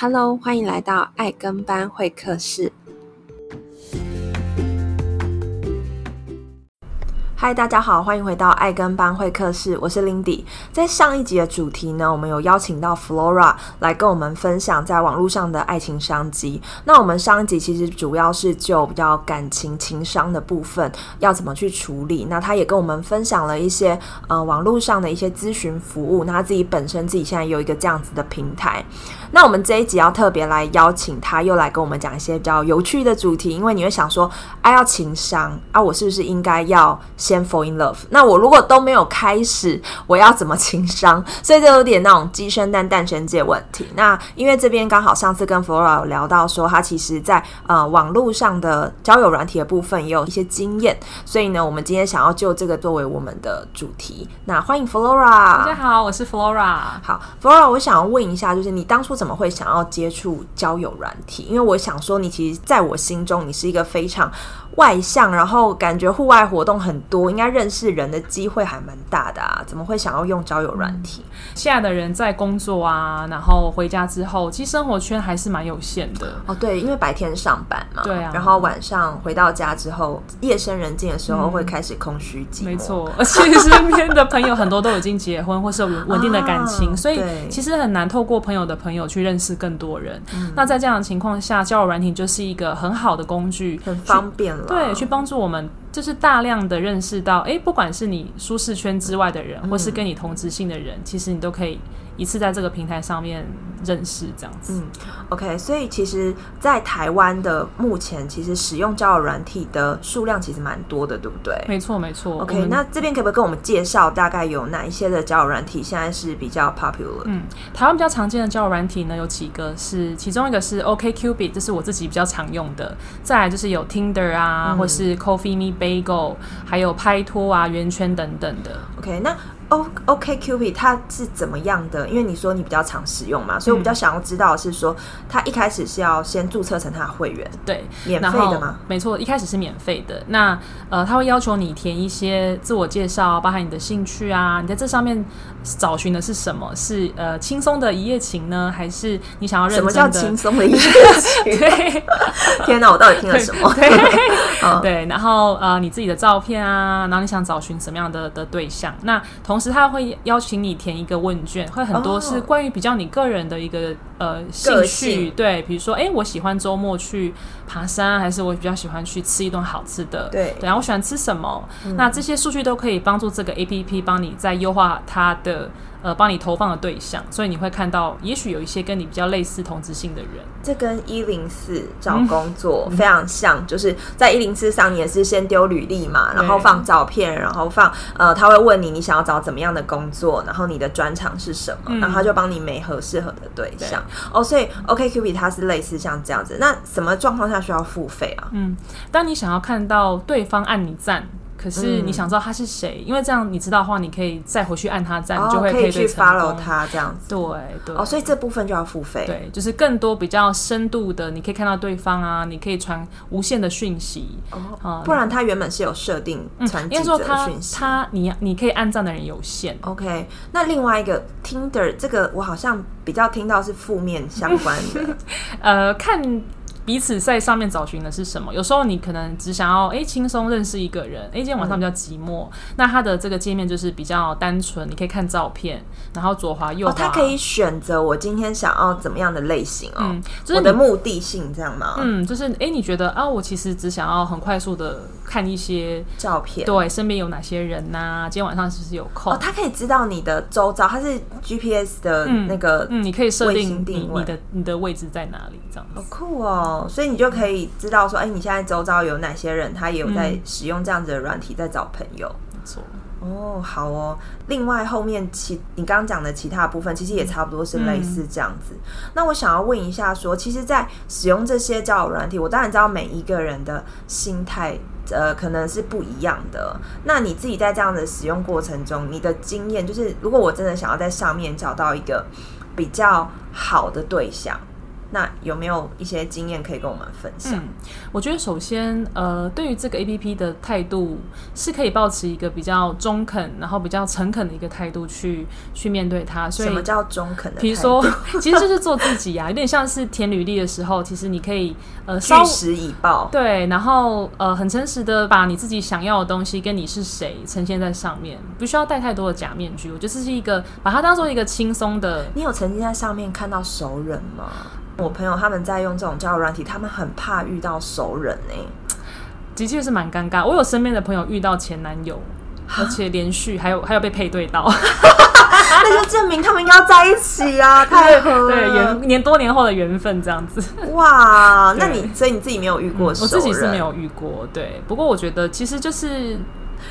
Hello，欢迎来到爱跟班会客室。嗨，大家好，欢迎回到爱跟班会客室，我是 Lindy。在上一集的主题呢，我们有邀请到 Flora 来跟我们分享在网络上的爱情商机。那我们上一集其实主要是就比较感情情商的部分要怎么去处理。那他也跟我们分享了一些呃网络上的一些咨询服务。那他自己本身自己现在有一个这样子的平台。那我们这一集要特别来邀请他，又来跟我们讲一些比较有趣的主题，因为你会想说，啊，要情商啊，我是不是应该要先 fall in love？那我如果都没有开始，我要怎么情商？所以这有点那种鸡生蛋，蛋生鸡的问题。那因为这边刚好上次跟 Flora 有聊到说，他其实在呃网络上的交友软体的部分也有一些经验，所以呢，我们今天想要就这个作为我们的主题。那欢迎 Flora，大家好，我是 Flora。好，Flora，我想要问一下，就是你当初怎么会想要接触交友软体？因为我想说，你其实在我心中，你是一个非常外向，然后感觉户外活动很多，应该认识人的机会还蛮大的啊。怎么会想要用交友软体？现在的人在工作啊，然后回家之后，其实生活圈还是蛮有限的。哦，对，因为白天上班嘛，对啊，然后晚上回到家之后，夜深人静的时候会开始空虚寂寞。没错，而且身边的朋友很多都已经结婚或是有稳定的感情，啊，所以其实很难透过朋友的朋友去认识。更多人，嗯，那在这样的情况下，交友软体就是一个很好的工具，很方便了。对，去帮助我们，就是大量的认识到，哎，不管是你舒适圈之外的人，嗯，或是跟你同质性的人，其实你都可以。一次在这个平台上面认识这样子，嗯，OK，所以其实，在台湾的目前，其实使用交友软体的数量其实蛮多的，对不对？没错，没错。OK，那这边可不可以跟我们介绍大概有哪一些的交友软体现在是比较 popular？嗯，台湾比较常见的交友软体呢，有几个是，其中一个是 OkCupid，这是我自己比较常用的。再来就是有 Tinder 啊，嗯、或是 Coffee Me Bagel，还有拍拖啊、圆圈等等的。OK，那。O OkCupid 它是怎么样的？因为你说你比较常使用嘛，所以我比较想要知道的是说，它一开始是要先注册成它的会员，对，免费的吗？没错，一开始是免费的。那呃，他会要求你填一些自我介绍，包含你的兴趣啊，你在这上面找寻的是什么？是呃轻松的一夜情呢，还是你想要认真的？什么叫轻松的一夜情？对，天哪，我到底听了什么？对，对，然后呃你自己的照片啊，然后你想找寻什么样的的对象？那同同时，他会邀请你填一个问卷，会很多是关于比较你个人的一个呃兴趣，对，比如说，哎、欸，我喜欢周末去爬山，还是我比较喜欢去吃一顿好吃的，对，然后我喜欢吃什么？嗯、那这些数据都可以帮助这个 APP 帮你再优化它的。呃，帮你投放的对象，所以你会看到，也许有一些跟你比较类似同质性的人。这跟一零四找工作非常像，嗯、就是在一零四上，你也是先丢履历嘛，然后放照片，然后放呃，他会问你你想要找怎么样的工作，然后你的专长是什么，嗯、然后他就帮你媒合适合的对象。哦，所以 OkCupid 它是类似像这样子。那什么状况下需要付费啊？嗯，当你想要看到对方按你赞。可是你想知道他是谁？嗯，因为这样你知道的话，你可以再回去按他赞，就会可以去 follow 他这样子。对对哦，所以这部分就要付费。对，就是更多比较深度的，你可以看到对方啊，你可以传无限的讯息哦，嗯。不然他原本是有设定传讯息，嗯，他你你可以按赞的人有限。OK，那另外一个 Tinder 这个我好像比较听到是负面相关的，呃，看。彼此在上面找寻的是什么？有时候你可能只想要哎轻松认识一个人，哎今天晚上比较寂寞，嗯、那他的这个界面就是比较单纯，你可以看照片，然后左滑右滑，哦，他可以选择我今天想要怎么样的类型哦，嗯就是、我的目的性这样吗？嗯，就是哎你觉得啊，我其实只想要很快速的看一些照片，对，身边有哪些人呐、啊？今天晚上是不是有空？哦，他可以知道你的周遭，他是 GPS 的那个嗯，嗯，你可以设定你你的你的位置在哪里这样子，好酷哦。所以你就可以知道说，哎、欸，你现在周遭有哪些人，他也有在使用这样子的软体，在找朋友。没错。哦，好哦。另外，后面其你刚刚讲的其他部分，其实也差不多是类似这样子。嗯、那我想要问一下，说，其实，在使用这些交友软体，我当然知道每一个人的心态，呃，可能是不一样的。那你自己在这样的使用过程中，你的经验就是，如果我真的想要在上面找到一个比较好的对象。那有没有一些经验可以跟我们分享？嗯，我觉得首先，呃，对于这个 APP 的态度是可以保持一个比较中肯，然后比较诚恳的一个态度去去面对它。所以什么叫中肯的？比如说，其实就是做自己啊，有点像是填履历的时候，其实你可以呃，据实以报，对，然后呃，很诚实的把你自己想要的东西跟你是谁呈现在上面，不需要戴太多的假面具。我觉得这是一个把它当做一个轻松的。你有曾经在上面看到熟人吗？我朋友他们在用这种交友软体，他们很怕遇到熟人呢、欸，的确是蛮尴尬。我有身边的朋友遇到前男友，而且连续还有还有被配对到，那就证明他们应该要在一起啊！太合了，对缘年多年后的缘分这样子。哇，那你所以你自己没有遇过我自己是没有遇过。对，不过我觉得其实就是。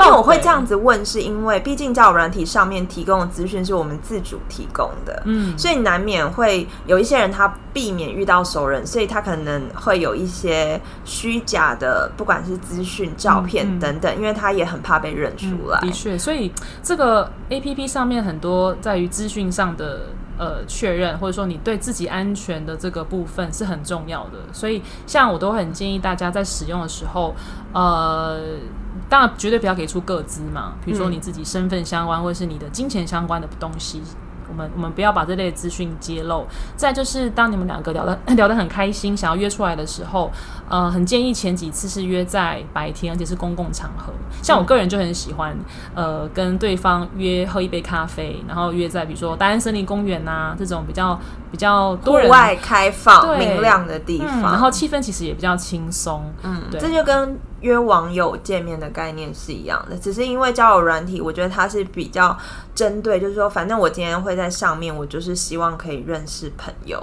因为我会这样子问，是因为毕竟交友软体上面提供的资讯是我们自主提供的，嗯，所以难免会有一些人他避免遇到熟人，所以他可能会有一些虚假的，不管是资讯、照片等等，因为他也很怕被认出来。的确，所以这个 APP 上面很多在于资讯上的呃确认，或者说你对自己安全的这个部分是很重要的。所以，像我都很建议大家在使用的时候，呃。当然，绝对不要给出个资嘛，比如说你自己身份相关，或者是你的金钱相关的东西。我们我们不要把这类资讯揭露。再就是，当你们两个聊得 聊得很开心，想要约出来的时候，呃，很建议前几次是约在白天，而且是公共场合。像我个人就很喜欢，呃，跟对方约喝一杯咖啡，然后约在比如说大安森林公园呐这种比较比较多人、户外开放、明亮的地方，嗯，然后气氛其实也比较轻松。嗯，对，这就跟约网友见面的概念是一样的，只是因为交友软体，我觉得它是比较针对，就是说，反正我今天会在上面，我就是希望可以认识朋友，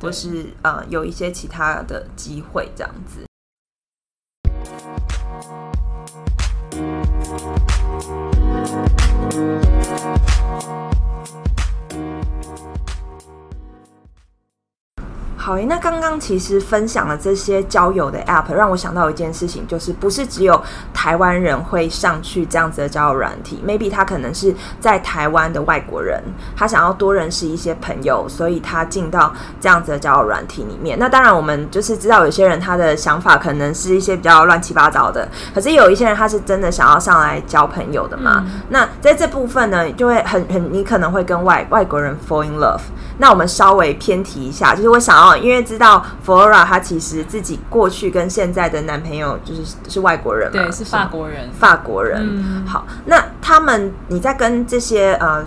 或是呃有一些其他的机会这样子。好，那刚刚其实分享了这些交友的 App，让我想到一件事情，就是不是只有台湾人会上去这样子的交友软体，maybe 他可能是在台湾的外国人，他想要多认识一些朋友，所以他进到这样子的交友软体里面。那当然，我们就是知道有些人他的想法可能是一些比较乱七八糟的，可是有一些人他是真的想要上来交朋友的嘛。嗯、那在这部分呢，就会很很，你可能会跟外外国人 fall in love。那我们稍微偏题一下，就是我想要。因为知道 Flora 她其实自己过去跟现在的男朋友就是是外国人嘛，对，是法国人，法国人。嗯、好，那他们你在跟这些呃。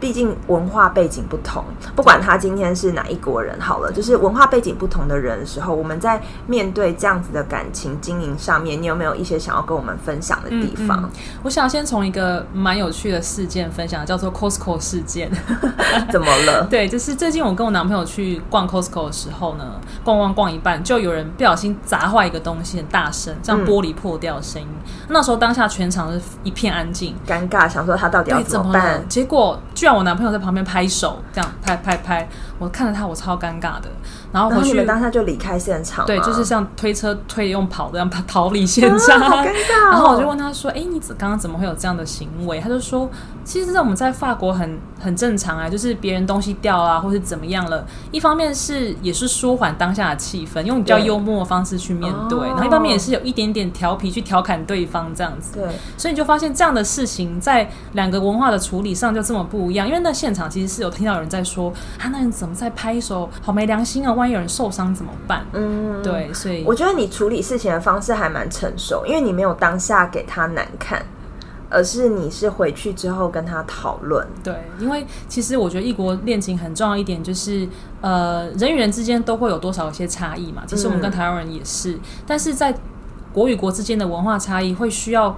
毕竟文化背景不同，不管他今天是哪一国人，好了，就是文化背景不同的人的时候，我们在面对这样子的感情经营上面，你有没有一些想要跟我们分享的地方？嗯嗯、我想先从一个蛮有趣的事件分享，叫做 Costco 事件。怎么了？对，就是最近我跟我男朋友去逛 Costco 的时候呢，逛逛逛一半，就有人不小心砸坏一个东西，很大声，像玻璃破掉的声音。嗯、那时候当下全场是一片安静，尴尬，想说他到底要怎么办？么结果让我男朋友在旁边拍手，这样拍拍拍，我看着他，我超尴尬的。然后回去，当下就离开现场。对，就是像推车推用跑的，这样逃离现场。啊，好尴尬哦。然后我就问他说：“哎，你刚刚怎么会有这样的行为？”他就说：“其实，在我们在法国很很正常啊，就是别人东西掉啊，或是怎么样了。一方面是也是舒缓当下的气氛，用比较幽默的方式去面对；然后一方面也是有一点点调皮去调侃对方这样子。对，所以你就发现这样的事情在两个文化的处理上就这么不一样。因为那现场其实是有听到有人在说：‘啊，那你怎么在拍手？好没良心啊！’万一有人受伤怎么办？嗯，对，所以我觉得你处理事情的方式还蛮成熟，因为你没有当下给他难看，而是你是回去之后跟他讨论。对，因为其实我觉得异国恋情很重要一点就是，呃，人与人之间都会有多少一些差异嘛。其实我们跟台湾人也是，嗯、但是在国与国之间的文化差异会需要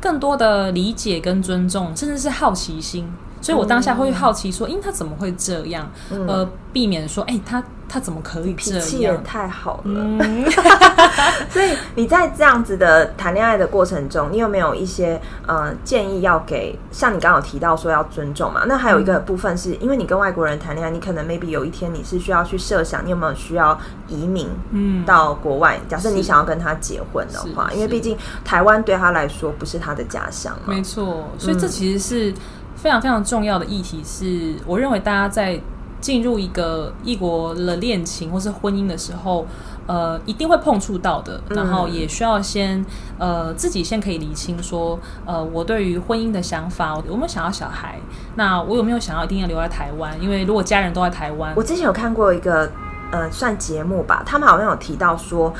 更多的理解跟尊重，甚至是好奇心。所以我当下会好奇说，嗯、因他怎么会这样？嗯、呃，避免说，哎、欸，他他怎么可以这样？脾气也太好了。嗯、所以你在这样子的谈恋爱的过程中，你有没有一些呃建议要给？像你刚刚有提到说要尊重嘛？那还有一个部分是，因为你跟外国人谈恋爱，你可能 maybe 有一天你是需要去设想，你有没有需要移民嗯到国外？嗯、假设你想要跟他结婚的话，因为毕竟台湾对他来说不是他的家乡嘛。没错，所以这其实是。非常非常重要的议题是，我认为大家在进入一个异国的恋情或是婚姻的时候，呃，一定会碰触到的。然后也需要先呃自己先可以理清说，呃，我对于婚姻的想法，我有没有想要小孩？那我有没有想要一定要留在台湾？因为如果家人都在台湾，我之前有看过一个呃算节目吧，他们好像有提到说。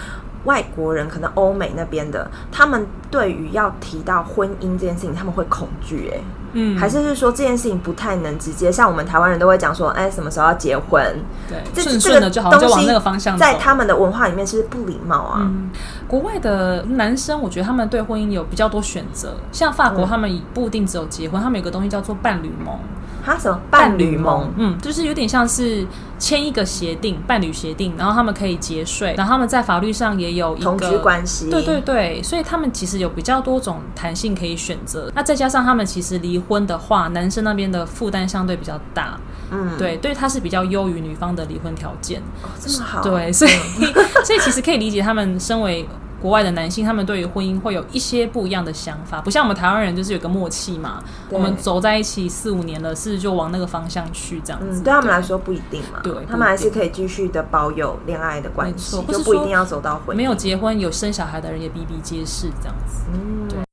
外国人可能欧美那边的，他们对于要提到婚姻这件事情，他们会恐惧，哎，嗯，还是是说这件事情不太能直接，像我们台湾人都会讲说，哎，什么时候要结婚？对，这顺顺的就好，就往那个方向走。在他们的文化里面是不礼貌啊。嗯，国外的男生，我觉得他们对婚姻有比较多选择，像法国，他们不一定只有结婚，他们有个东西叫做伴侣盟。哈什么伴侣盟？嗯，就是有点像是签一个协定，伴侣协定，然后他们可以节税，然后他们在法律上也有一个同居关系。对对对，所以他们其实有比较多种弹性可以选择。那再加上他们其实离婚的话，男生那边的负担相对比较大。嗯，对，对他是比较优于女方的离婚条件。哦，这么好。对，所以 所以其实可以理解他们身为。国外的男性，他们对于婚姻会有一些不一样的想法，不像我们台湾人，就是有个默契嘛。我们走在一起四五年了，是就往那个方向去这样子。嗯，对他们来说不一定嘛。对，他们还是可以继续的保有恋爱的关系，就不一定要走到婚姻。没有结婚有生小孩的人也比比皆是这样子。嗯，对。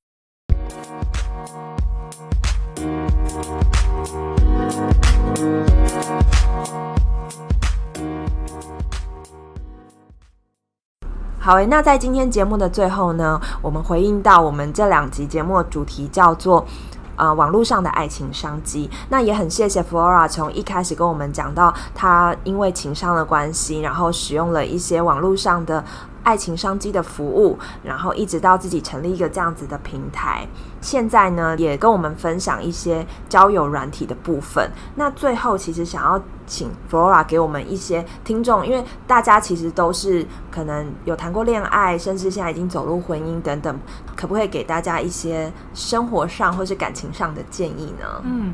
好诶，那在今天节目的最后呢，我们回应到我们这两集节目的主题叫做呃网络上的爱情商机。那也很谢谢 Flora 从一开始跟我们讲到，她因为情商的关系，然后使用了一些网络上的爱情商机的服务，然后一直到自己成立一个这样子的平台。现在呢，也跟我们分享一些交友软体的部分。那最后，其实想要。请 Flora 给我们一些听众，因为大家其实都是可能有谈过恋爱，甚至现在已经走入婚姻等等，可不可以给大家一些生活上或是感情上的建议呢？嗯，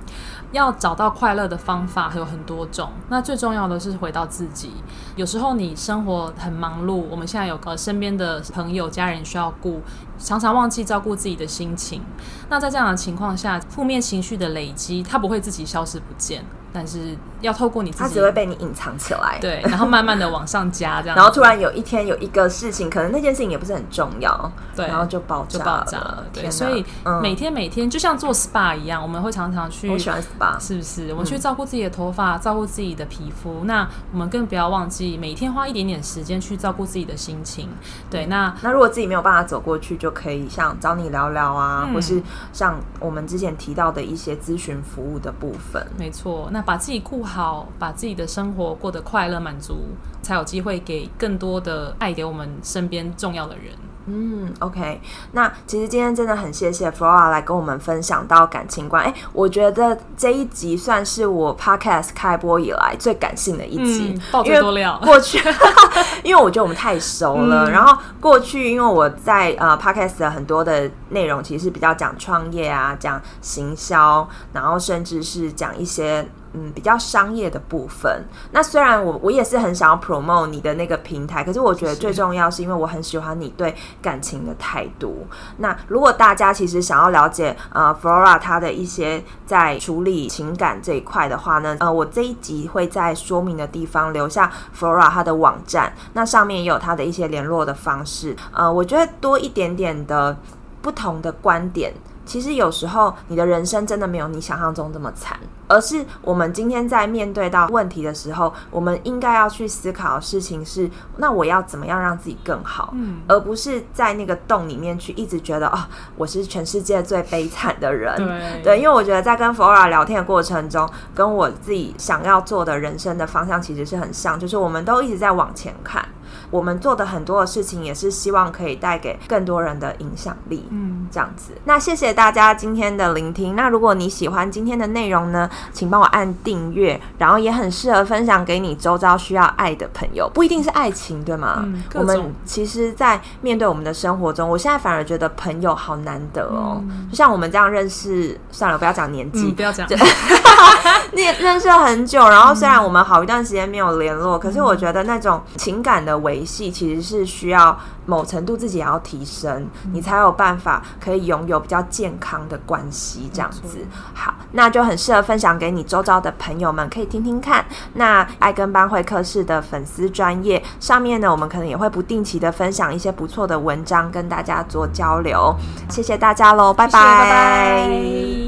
要找到快乐的方法还有很多种，那最重要的是回到自己。有时候你生活很忙碌，我们现在有个身边的朋友、家人需要顾，常常忘记照顾自己的心情。那在这样的情况下，负面情绪的累积，它不会自己消失不见。但是要透过你自己，它只会被你隐藏起来，对，然后慢慢的往上加，这样，然后突然有一天有一个事情，可能那件事情也不是很重要，对，然后就爆炸，就爆炸了，对，所以每天每天就像做 SPA 一样，我们会常常去，我喜欢 SPA，是不是？我们去照顾自己的头发，照顾自己的皮肤，那我们更不要忘记每天花一点点时间去照顾自己的心情，对，那那如果自己没有办法走过去，就可以像找你聊聊啊，或是像我们之前提到的一些咨询服务的部分，没错，那。把自己顾好，把自己的生活过得快乐满足，才有机会给更多的爱给我们身边重要的人。嗯，OK。那其实今天真的很谢谢 Flora 来跟我们分享到感情观。哎，我觉得这一集算是我 Podcast 开播以来最感性的一集，嗯、爆最多料。过去，因为我觉得我们太熟了。嗯、然后过去，因为我在呃 Podcast 的很多的内容其实是比较讲创业啊，讲行销，然后甚至是讲一些。嗯，比较商业的部分。那虽然我我也是很想要 promote 你的那个平台，可是我觉得最重要是因为我很喜欢你对感情的态度。那如果大家其实想要了解呃 Flora 她的一些在处理情感这一块的话呢，呃，我这一集会在说明的地方留下 Flora 她的网站，那上面也有她的一些联络的方式。呃，我觉得多一点点的不同的观点。其实有时候你的人生真的没有你想象中这么惨，而是我们今天在面对到问题的时候，我们应该要去思考的事情是：那我要怎么样让自己更好？嗯，而不是在那个洞里面去一直觉得哦，我是全世界最悲惨的人。对，对，因为我觉得在跟 Flora 聊天的过程中，跟我自己想要做的人生的方向其实是很像，就是我们都一直在往前看。我们做的很多的事情，也是希望可以带给更多人的影响力。嗯，这样子。那谢谢大家今天的聆听。那如果你喜欢今天的内容呢，请帮我按订阅，然后也很适合分享给你周遭需要爱的朋友，不一定是爱情，对吗？嗯，我们其实，在面对我们的生活中，我现在反而觉得朋友好难得哦。嗯，就像我们这样认识，算了，不要讲年纪，嗯，不要讲。你也认识了很久，然后虽然我们好一段时间没有联络，嗯，可是我觉得那种情感的维维系，其实是需要某程度自己也要提升，嗯、你才有办法可以拥有比较健康的关系。这样子，好，那就很适合分享给你周遭的朋友们，可以听听看。那爱跟班会客室的粉丝专业上面呢，我们可能也会不定期的分享一些不错的文章，跟大家做交流。谢谢大家喽，拜拜。拜拜。